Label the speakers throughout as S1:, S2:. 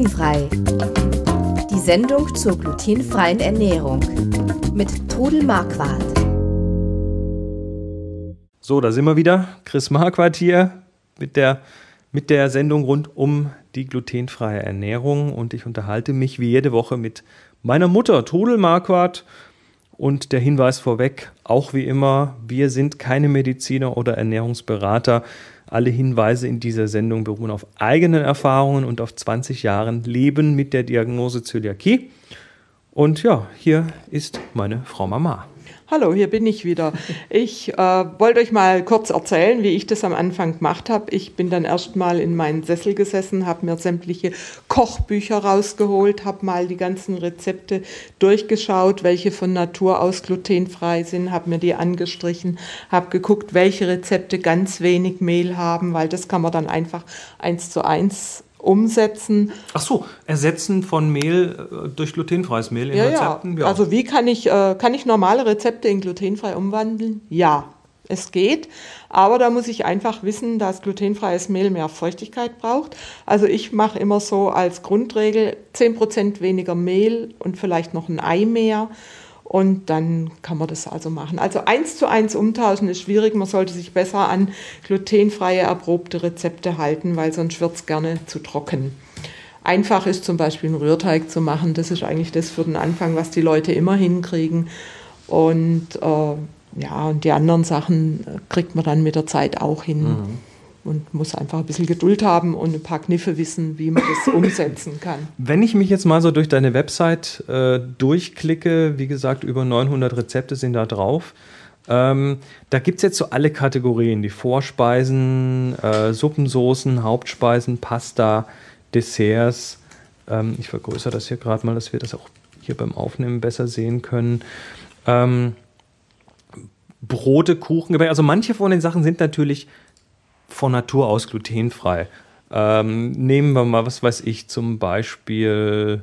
S1: Glutenfrei. Die Sendung zur glutenfreien Ernährung mit Trudel Marquardt.
S2: So, da sind wir wieder. Chris Marquardt hier mit der, mit der Sendung rund um die glutenfreie Ernährung und ich unterhalte mich wie jede Woche mit meiner Mutter, Trudel Marquardt. Und der Hinweis vorweg, auch wie immer, wir sind keine Mediziner oder Ernährungsberater. Alle Hinweise in dieser Sendung beruhen auf eigenen Erfahrungen und auf 20 Jahren Leben mit der Diagnose Zöliakie. Und ja, hier ist meine Frau Mama.
S3: Hallo, hier bin ich wieder. Ich äh, wollte euch mal kurz erzählen, wie ich das am Anfang gemacht habe. Ich bin dann erst mal in meinen Sessel gesessen, habe mir sämtliche Kochbücher rausgeholt, habe mal die ganzen Rezepte durchgeschaut, welche von Natur aus glutenfrei sind, habe mir die angestrichen, habe geguckt, welche Rezepte ganz wenig Mehl haben, weil das kann man dann einfach eins zu eins umsetzen.
S2: Ach so, ersetzen von Mehl äh, durch glutenfreies Mehl in
S3: ja,
S2: Rezepten?
S3: Ja. Also wie kann ich, äh, kann ich normale Rezepte in glutenfrei umwandeln? Ja, es geht, aber da muss ich einfach wissen, dass glutenfreies Mehl mehr Feuchtigkeit braucht. Also ich mache immer so als Grundregel 10% weniger Mehl und vielleicht noch ein Ei mehr und dann kann man das also machen. Also eins zu eins umtauschen ist schwierig. Man sollte sich besser an glutenfreie, erprobte Rezepte halten, weil sonst wird es gerne zu trocken. Einfach ist zum Beispiel einen Rührteig zu machen. Das ist eigentlich das für den Anfang, was die Leute immer hinkriegen. Und äh, ja, und die anderen Sachen kriegt man dann mit der Zeit auch hin. Mhm und muss einfach ein bisschen Geduld haben und ein paar Kniffe wissen, wie man das umsetzen kann.
S2: Wenn ich mich jetzt mal so durch deine Website äh, durchklicke, wie gesagt, über 900 Rezepte sind da drauf. Ähm, da gibt es jetzt so alle Kategorien, die Vorspeisen, äh, Suppensoßen, Hauptspeisen, Pasta, Desserts. Ähm, ich vergrößere das hier gerade mal, dass wir das auch hier beim Aufnehmen besser sehen können. Ähm, Brote, Kuchen, also manche von den Sachen sind natürlich von Natur aus glutenfrei. Ähm, nehmen wir mal, was weiß ich, zum Beispiel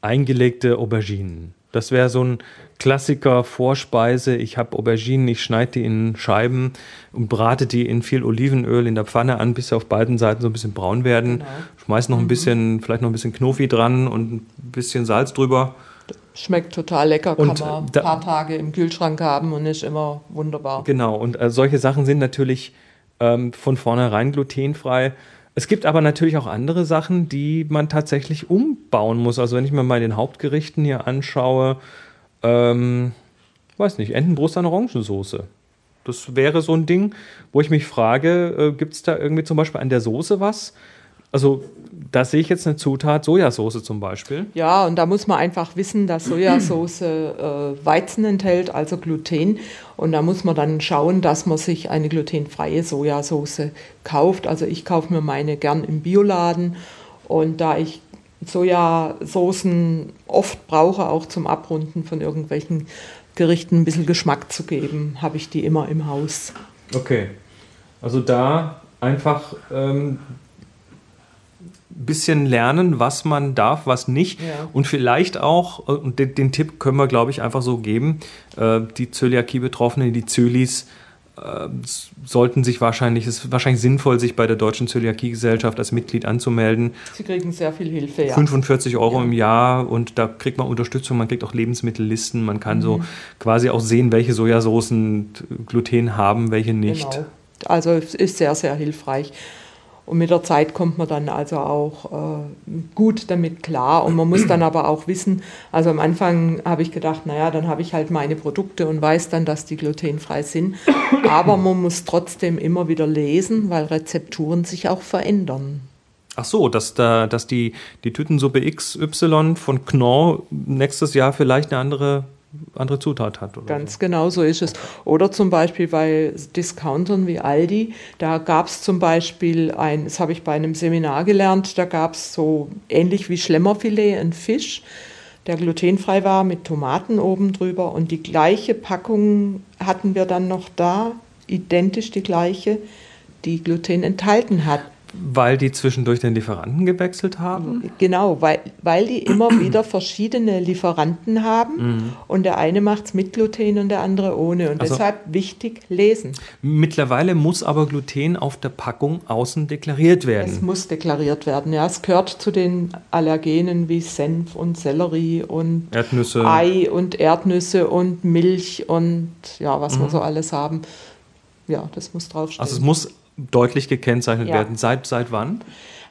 S2: eingelegte Auberginen. Das wäre so ein Klassiker Vorspeise. Ich habe Auberginen, ich schneide die in Scheiben und brate die in viel Olivenöl in der Pfanne an, bis sie auf beiden Seiten so ein bisschen braun werden. Genau. Schmeiß noch ein mhm. bisschen, vielleicht noch ein bisschen Knofi dran und ein bisschen Salz drüber.
S3: Schmeckt total lecker, kann und man ein paar Tage im Kühlschrank haben und ist immer wunderbar.
S2: Genau, und äh, solche Sachen sind natürlich ähm, von vornherein glutenfrei. Es gibt aber natürlich auch andere Sachen, die man tatsächlich umbauen muss. Also wenn ich mir mal den Hauptgerichten hier anschaue, ähm, weiß nicht, Entenbrust an Orangensoße. Das wäre so ein Ding, wo ich mich frage, äh, gibt es da irgendwie zum Beispiel an der Soße was? Also da sehe ich jetzt eine Zutat, Sojasauce zum Beispiel.
S3: Ja, und da muss man einfach wissen, dass Sojasauce äh, Weizen enthält, also Gluten. Und da muss man dann schauen, dass man sich eine glutenfreie Sojasauce kauft. Also ich kaufe mir meine gern im Bioladen. Und da ich Sojasoßen oft brauche, auch zum Abrunden von irgendwelchen Gerichten ein bisschen Geschmack zu geben, habe ich die immer im Haus.
S2: Okay. Also da einfach ähm, bisschen lernen, was man darf, was nicht. Ja. Und vielleicht auch, äh, und den, den, Tipp können wir, glaube ich, einfach so geben, äh, die Zöliakie-Betroffenen, die Zölis, äh, sollten sich wahrscheinlich, es ist wahrscheinlich sinnvoll, sich bei der Deutschen Zöliakie-Gesellschaft als Mitglied anzumelden.
S3: Sie kriegen sehr viel Hilfe,
S2: ja. 45 Euro ja. im Jahr und da kriegt man Unterstützung, man kriegt auch Lebensmittellisten, man kann mhm. so quasi auch sehen, welche Sojasoßen Gluten haben, welche nicht. Genau.
S3: Also es ist sehr, sehr hilfreich. Und mit der Zeit kommt man dann also auch äh, gut damit klar. Und man muss dann aber auch wissen, also am Anfang habe ich gedacht, naja, dann habe ich halt meine Produkte und weiß dann, dass die glutenfrei sind. Aber man muss trotzdem immer wieder lesen, weil Rezepturen sich auch verändern.
S2: Ach so, dass, da, dass die, die Tütensuppe XY von Knorr nächstes Jahr vielleicht eine andere andere Zutat hat.
S3: Ganz so. genau so ist es. Oder zum Beispiel bei Discountern wie Aldi, da gab es zum Beispiel ein, das habe ich bei einem Seminar gelernt, da gab es so ähnlich wie Schlemmerfilet, ein Fisch, der glutenfrei war mit Tomaten oben drüber und die gleiche Packung hatten wir dann noch da, identisch die gleiche, die Gluten enthalten hat.
S2: Weil die zwischendurch den Lieferanten gewechselt haben?
S3: Genau, weil, weil die immer wieder verschiedene Lieferanten haben mhm. und der eine macht es mit Gluten und der andere ohne. Und also, deshalb wichtig lesen.
S2: Mittlerweile muss aber Gluten auf der Packung außen deklariert werden.
S3: Es muss deklariert werden, ja. Es gehört zu den Allergenen wie Senf und Sellerie und
S2: Erdnüsse.
S3: Ei und Erdnüsse und Milch und ja, was mhm. wir so alles haben. Ja, das muss draufstehen.
S2: Also es muss deutlich gekennzeichnet ja. werden. Seit, seit wann?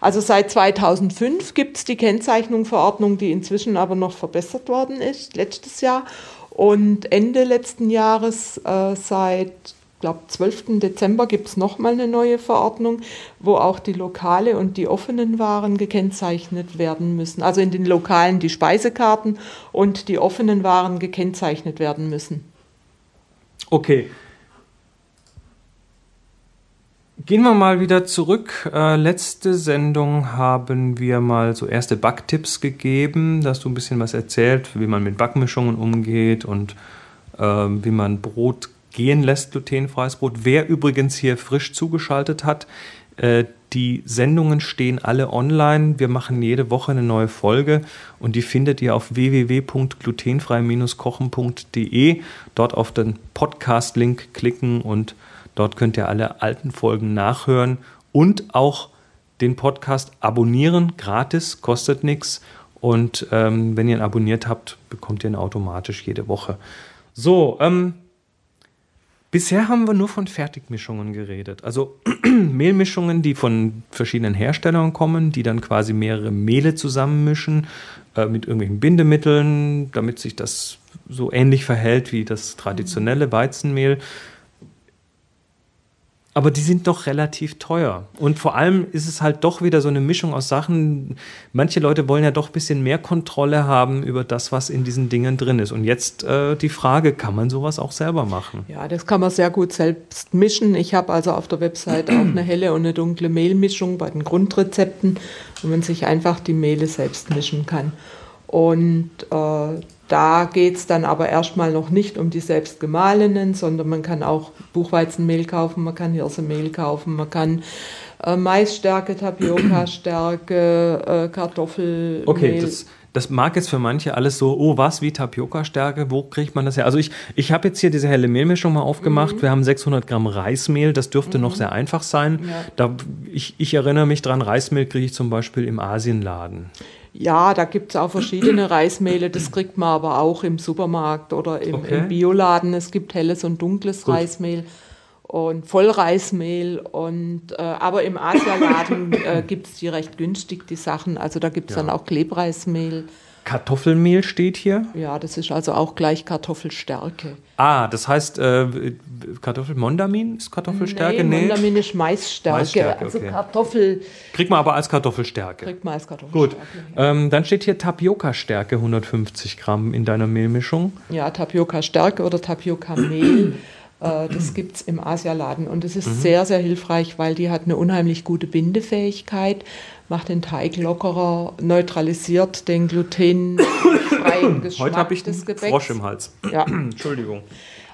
S3: Also seit 2005 gibt es die Kennzeichnungsverordnung, die inzwischen aber noch verbessert worden ist, letztes Jahr. Und Ende letzten Jahres, äh, seit glaube 12. Dezember, gibt es nochmal eine neue Verordnung, wo auch die Lokale und die offenen Waren gekennzeichnet werden müssen. Also in den Lokalen die Speisekarten und die offenen Waren gekennzeichnet werden müssen.
S2: Okay, Gehen wir mal wieder zurück. Äh, letzte Sendung haben wir mal so erste Backtipps gegeben. Da hast du ein bisschen was erzählt, wie man mit Backmischungen umgeht und äh, wie man Brot gehen lässt, glutenfreies Brot. Wer übrigens hier frisch zugeschaltet hat, äh, die Sendungen stehen alle online. Wir machen jede Woche eine neue Folge und die findet ihr auf www.glutenfrei-kochen.de. Dort auf den Podcast-Link klicken und Dort könnt ihr alle alten Folgen nachhören und auch den Podcast abonnieren, gratis, kostet nichts. Und ähm, wenn ihr ihn abonniert habt, bekommt ihr ihn automatisch jede Woche. So, ähm, bisher haben wir nur von Fertigmischungen geredet. Also Mehlmischungen, die von verschiedenen Herstellern kommen, die dann quasi mehrere Mehle zusammenmischen äh, mit irgendwelchen Bindemitteln, damit sich das so ähnlich verhält wie das traditionelle Weizenmehl aber die sind doch relativ teuer. Und vor allem ist es halt doch wieder so eine Mischung aus Sachen. Manche Leute wollen ja doch ein bisschen mehr Kontrolle haben über das, was in diesen Dingen drin ist. Und jetzt äh, die Frage, kann man sowas auch selber machen?
S3: Ja, das kann man sehr gut selbst mischen. Ich habe also auf der Website auch eine helle und eine dunkle Mehlmischung bei den Grundrezepten, wo man sich einfach die Mehle selbst mischen kann. Und äh, da geht es dann aber erstmal noch nicht um die selbstgemahlenen, sondern man kann auch Buchweizenmehl kaufen, man kann Hirsemehl kaufen, man kann äh, Maisstärke, Tapioca-Stärke, äh, Kartoffelmehl.
S2: Okay, das, das mag jetzt für manche alles so, oh was, wie Tapioca-Stärke, wo kriegt man das her? Also ich, ich habe jetzt hier diese helle Mehlmischung mal aufgemacht. Mhm. Wir haben 600 Gramm Reismehl, das dürfte mhm. noch sehr einfach sein. Ja. Da, ich, ich erinnere mich dran, Reismehl kriege ich zum Beispiel im Asienladen.
S3: Ja, da gibt es auch verschiedene Reismehle. Das kriegt man aber auch im Supermarkt oder im, okay. im Bioladen. Es gibt helles und dunkles Gut. Reismehl und Vollreismehl. Und, äh, aber im Asialaden äh, gibt es die recht günstig, die Sachen. Also da gibt es ja. dann auch Klebreismehl.
S2: Kartoffelmehl steht hier.
S3: Ja, das ist also auch gleich Kartoffelstärke.
S2: Ah, das heißt, äh, Kartoffelmondamin ist Kartoffelstärke?
S3: Nee, nee. Mondamin ist Maisstärke. Maisstärke also okay. Kartoffel.
S2: Kriegt man aber als Kartoffelstärke.
S3: Kriegt man als Kartoffelstärke.
S2: Gut. Ähm, dann steht hier Tapioca-Stärke, 150 Gramm in deiner Mehlmischung.
S3: Ja, Tapioca-Stärke oder Tapioca-Mehl. Äh, das gibt es im Asialaden und es ist mhm. sehr, sehr hilfreich, weil die hat eine unheimlich gute Bindefähigkeit macht den Teig lockerer, neutralisiert den glutenfreien Geschmack
S2: Heute habe ich des Gebäcks. Frosch im Hals.
S3: Ja.
S2: Entschuldigung.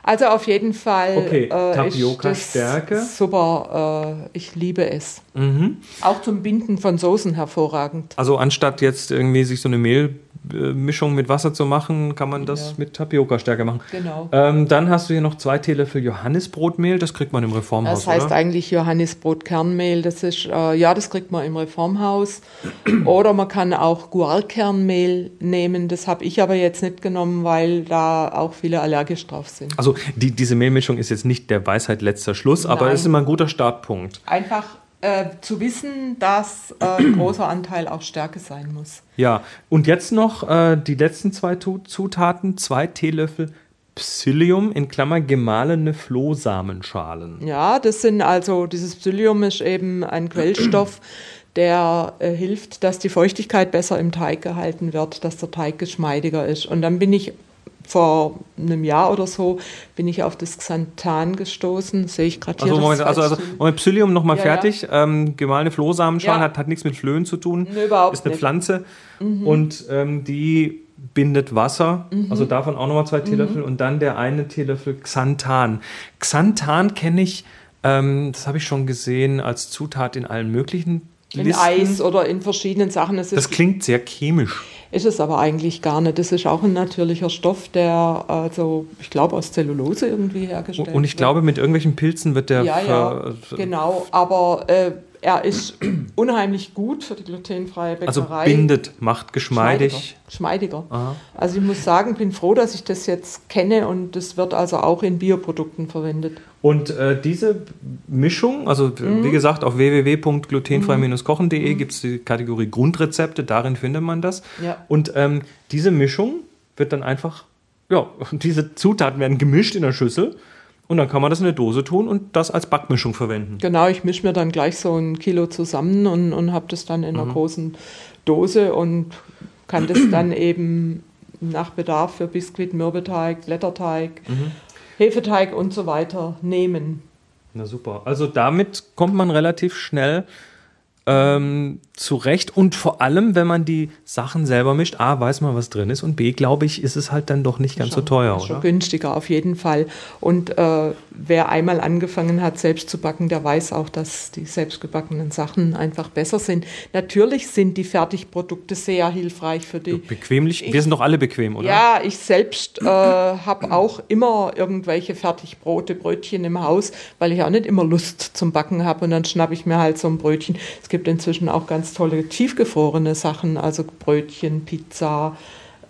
S3: Also auf jeden Fall
S2: okay. äh, Tapioca-Stärke.
S3: Super, äh, ich liebe es. Mhm. Auch zum Binden von Soßen hervorragend.
S2: Also anstatt jetzt irgendwie sich so eine Mehl Mischung mit Wasser zu machen, kann man das ja. mit Tapioca-Stärke machen.
S3: Genau.
S2: Ähm, dann hast du hier noch zwei Teelöffel Johannisbrotmehl, das kriegt man im Reformhaus.
S3: Das heißt
S2: oder?
S3: eigentlich Johannisbrotkernmehl, das ist, äh, ja, das kriegt man im Reformhaus. oder man kann auch Guarkernmehl nehmen, das habe ich aber jetzt nicht genommen, weil da auch viele allergisch drauf sind.
S2: Also die, diese Mehlmischung ist jetzt nicht der Weisheit letzter Schluss, Nein. aber es ist immer ein guter Startpunkt.
S3: Einfach äh, zu wissen, dass äh, ein großer Anteil auch Stärke sein muss.
S2: Ja, und jetzt noch äh, die letzten zwei Zutaten, zwei Teelöffel Psyllium in Klammer gemahlene Flohsamenschalen.
S3: Ja, das sind also, dieses Psyllium ist eben ein Quellstoff, der äh, hilft, dass die Feuchtigkeit besser im Teig gehalten wird, dass der Teig geschmeidiger ist. Und dann bin ich vor einem Jahr oder so bin ich auf das Xanthan gestoßen. Sehe ich gerade hier.
S2: Also, Moment, also, also Moment, Psyllium nochmal ja, fertig. Ja. Ähm, gemahlene Flohsamenschalen ja. hat, hat nichts mit Flöhen zu tun.
S3: Nee, überhaupt
S2: Ist eine
S3: nicht.
S2: Pflanze. Mhm. Und ähm, die bindet Wasser. Mhm. Also davon auch nochmal zwei Teelöffel. Mhm. Und dann der eine Teelöffel Xanthan. Xanthan kenne ich Ähm, das habe ich schon gesehen als Zutat in allen möglichen
S3: In
S2: Listen.
S3: Eis oder in verschiedenen Sachen. Es
S2: Das klingt sehr chemisch.
S3: ist es aber eigentlich gar nicht. Das ist auch ein natürlicher Stoff, der also, ich glaube, aus Zellulose irgendwie hergestellt
S2: Und ich
S3: wird.
S2: glaube, mit irgendwelchen Pilzen wird der
S3: Ja, ja, genau. Aber äh, er ist unheimlich gut für die glutenfreie
S2: also
S3: Bäckerei.
S2: bindet, macht geschmeidig.
S3: Geschmeidiger.
S2: Aha.
S3: Also ich muss sagen, bin froh, dass ich das jetzt kenne und das wird also auch in Bioprodukten verwendet.
S2: Und äh, diese Mischung, also
S3: Mhm.
S2: wie gesagt, auf www.glutenfrei-kochen.de gibt es die Kategorie Grundrezepte, darin findet man das.
S3: Ja.
S2: Und ähm, diese Mischung wird dann einfach, ja, diese Zutaten werden gemischt in der Schüssel und dann kann man das in eine Dose tun und das als Backmischung verwenden.
S3: Genau, ich mische mir dann gleich so ein Kilo zusammen und, und habe das dann in einer großen Dose und kann das dann eben nach Bedarf für Biskuit, Mürbeteig, Blätterteig, Hefeteig und so weiter nehmen.
S2: Na super. Also damit kommt man relativ schnell ähm, zurecht und vor allem, wenn man die Sachen selber mischt, A, weiß man, was drin ist und B, glaube ich, ist es halt dann doch nicht ganz so teuer,
S3: Schon
S2: oder?
S3: günstiger auf jeden Fall. Und äh, wer einmal angefangen hat, selbst zu backen, der weiß auch, dass die selbstgebackenen Sachen einfach besser sind. Natürlich sind die Fertigprodukte sehr hilfreich für die.
S2: Bequemlich, wir sind doch alle bequem, oder?
S3: Ja, ich selbst äh, habe auch immer irgendwelche Fertigbrote, Brötchen im Haus, weil ich auch nicht immer Lust zum Backen habe und dann schnappe ich mir halt so ein Brötchen. Es gibt inzwischen auch ganz tolle tiefgefrorene Sachen, also Brötchen, Pizza,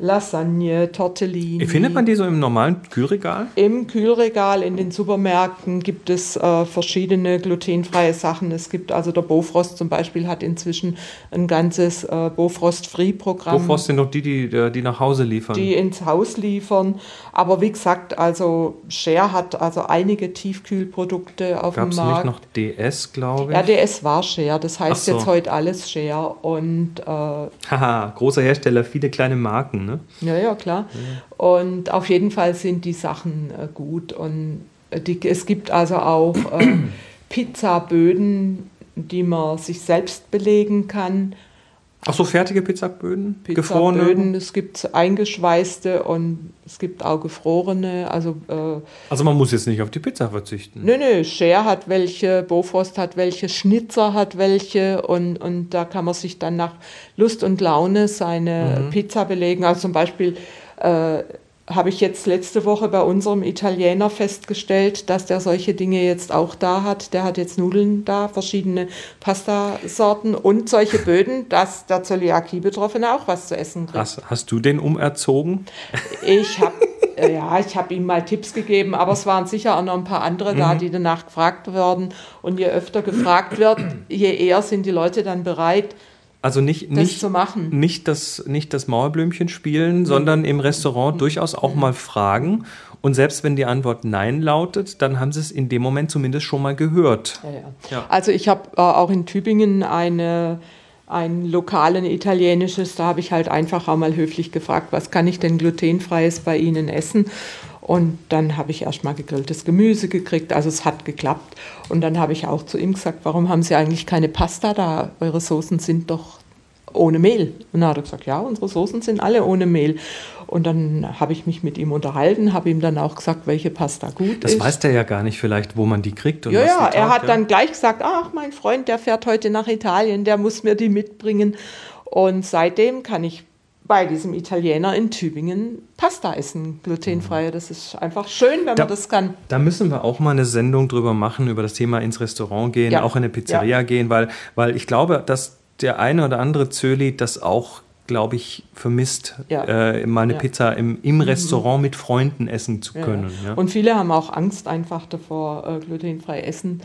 S3: Lasagne, Tortellini.
S2: Findet man die so im normalen Kühlregal?
S3: Im Kühlregal in den Supermärkten gibt es äh, verschiedene glutenfreie Sachen. Es gibt also der Bofrost zum Beispiel hat inzwischen ein ganzes äh, Bofrost-Free-Programm.
S2: Bofrost sind doch die, die, die nach Hause liefern.
S3: die ins Haus liefern. Aber wie gesagt, also Share hat also einige Tiefkühlprodukte auf
S2: Gab
S3: dem
S2: es nicht
S3: Markt.
S2: noch DS, glaube ich?
S3: RDS war Share, das heißt
S2: so.
S3: jetzt heute alles Share und äh,
S2: Haha, großer Hersteller, viele kleine Marken, ne?
S3: Ja, ja, klar. Und auf jeden Fall sind die Sachen äh, gut. Und äh, die, es gibt also auch äh, Pizzaböden, die man sich selbst belegen kann.
S2: Ach so, fertige Pizzaböden?
S3: Pizzaböden, es gibt eingeschweißte und es gibt auch gefrorene. Also äh,
S2: Also man muss jetzt nicht auf die Pizza verzichten.
S3: Nö, nö, Scher hat welche, Bofrost hat welche, Schnitzer hat welche und, und da kann man sich dann nach Lust und Laune seine Pizza belegen. Also zum Beispiel äh, habe ich jetzt letzte Woche bei unserem Italiener festgestellt, dass der solche Dinge jetzt auch da hat. Der hat jetzt Nudeln da, verschiedene Pastasorten und solche Böden, dass der Zöliakie-Betroffene auch was zu essen kriegt.
S2: Hast, hast du den umerzogen?
S3: Ich habe ja, ich habe ihm mal Tipps gegeben, aber es waren sicher auch noch ein paar andere
S2: Mhm.
S3: da, die danach gefragt werden. Und je öfter gefragt wird, je eher sind die Leute dann bereit,
S2: Also nicht,
S3: das
S2: nicht,
S3: zu machen.
S2: nicht, das, nicht das Mauerblümchen spielen, sondern im Restaurant durchaus auch mal fragen. Und selbst wenn die Antwort Nein lautet, dann haben sie es in dem Moment zumindest schon mal gehört.
S3: Ja, ja.
S2: Ja.
S3: Also ich habe äh, auch in Tübingen eine ein lokalen italienisches, da habe ich halt einfach auch mal höflich gefragt, was kann ich denn glutenfreies bei Ihnen essen? Und dann habe ich erst mal gegrilltes Gemüse gekriegt, also es hat geklappt. Und dann habe ich auch zu ihm gesagt, warum haben Sie eigentlich keine Pasta da? Eure Soßen sind doch ohne Mehl. Und dann hat er gesagt, ja, unsere Soßen sind alle ohne Mehl. Und dann habe ich mich mit ihm unterhalten, habe ihm dann auch gesagt, welche Pasta gut
S2: Das
S3: ist.
S2: weiß der ja gar nicht vielleicht, wo man die kriegt. Und
S3: Ja, ja, er hat dann gleich gesagt, ach, mein Freund, der fährt heute nach Italien, der muss mir die mitbringen. Und seitdem kann ich bei diesem Italiener in Tübingen Pasta essen, glutenfrei. Das ist einfach schön, wenn
S2: Da-
S3: man das kann.
S2: Da müssen wir auch mal eine Sendung drüber machen, über das Thema ins Restaurant gehen,
S3: Ja.
S2: auch in eine Pizzeria gehen, weil, weil ich glaube, dass der eine oder andere Zöli das auch, glaube ich, vermisst,
S3: Ja.
S2: äh, mal eine
S3: Ja. Mhm.
S2: Pizza im, im Restaurant mit Freunden essen zu
S3: Ja,
S2: können.
S3: ja.
S2: Ja.
S3: Und viele haben auch Angst einfach davor, äh, glutenfrei essen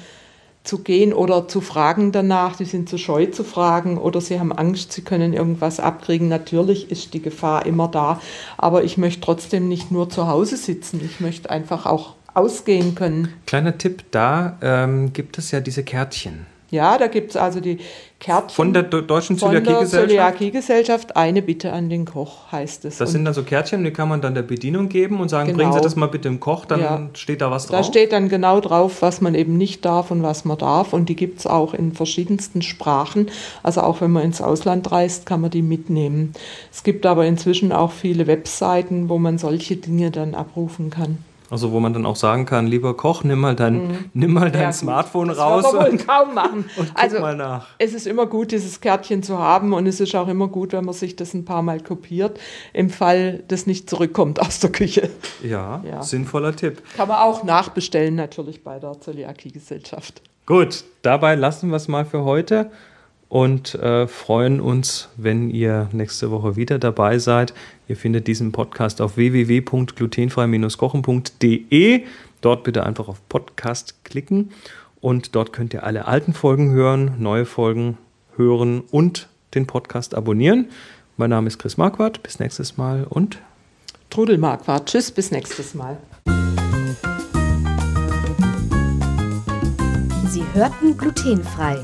S3: zu gehen oder zu fragen danach. Die sind zu scheu zu fragen oder sie haben Angst, sie können irgendwas abkriegen. Natürlich ist die Gefahr immer da, aber ich möchte trotzdem nicht nur zu Hause sitzen. Ich möchte einfach auch ausgehen können.
S2: Kleiner Tipp, da ähm, gibt es ja diese Kärtchen.
S3: Ja, da gibt es also die Kärtchen
S2: Von der Deutschen Zöliakiegesellschaft.
S3: Zöliakiegesellschaft. Eine Bitte an den Koch heißt es.
S2: Das
S3: Und
S2: sind dann so Kärtchen, die kann man dann der Bedienung geben und sagen,
S3: Genau.
S2: bringen Sie das mal bitte im Koch, dann
S3: Ja.
S2: steht da was
S3: Da
S2: drauf.
S3: steht dann genau drauf, was man eben nicht darf und was man darf. Und die gibt es auch in verschiedensten Sprachen. Also auch wenn man ins Ausland reist, kann man die mitnehmen. Es gibt aber inzwischen auch viele Webseiten, wo man solche Dinge dann abrufen kann.
S2: Also wo man dann auch sagen kann, lieber Koch, nimm mal dein, mhm. nimm mal dein ja, Smartphone
S3: das
S2: raus.
S3: Das wir wohl kaum machen.
S2: Und guck also, mal nach.
S3: Es ist immer gut, dieses Kärtchen zu haben und es ist auch immer gut, wenn man sich das ein paar Mal kopiert, im Fall das nicht zurückkommt aus der Küche.
S2: Ja, ja. sinnvoller Tipp.
S3: Kann man auch nachbestellen natürlich bei der Zöliakie-Gesellschaft.
S2: Gut, dabei lassen wir es mal für heute und äh, freuen uns, wenn ihr nächste Woche wieder dabei seid. Ihr findet diesen Podcast auf www.glutenfrei-kochen.de. Dort bitte einfach auf Podcast klicken und dort könnt ihr alle alten Folgen hören, neue Folgen hören und den Podcast abonnieren. Mein Name ist Chris Marquardt. Bis nächstes Mal und
S3: Trudel Marquardt. Tschüss, bis nächstes Mal.
S1: Sie hörten glutenfrei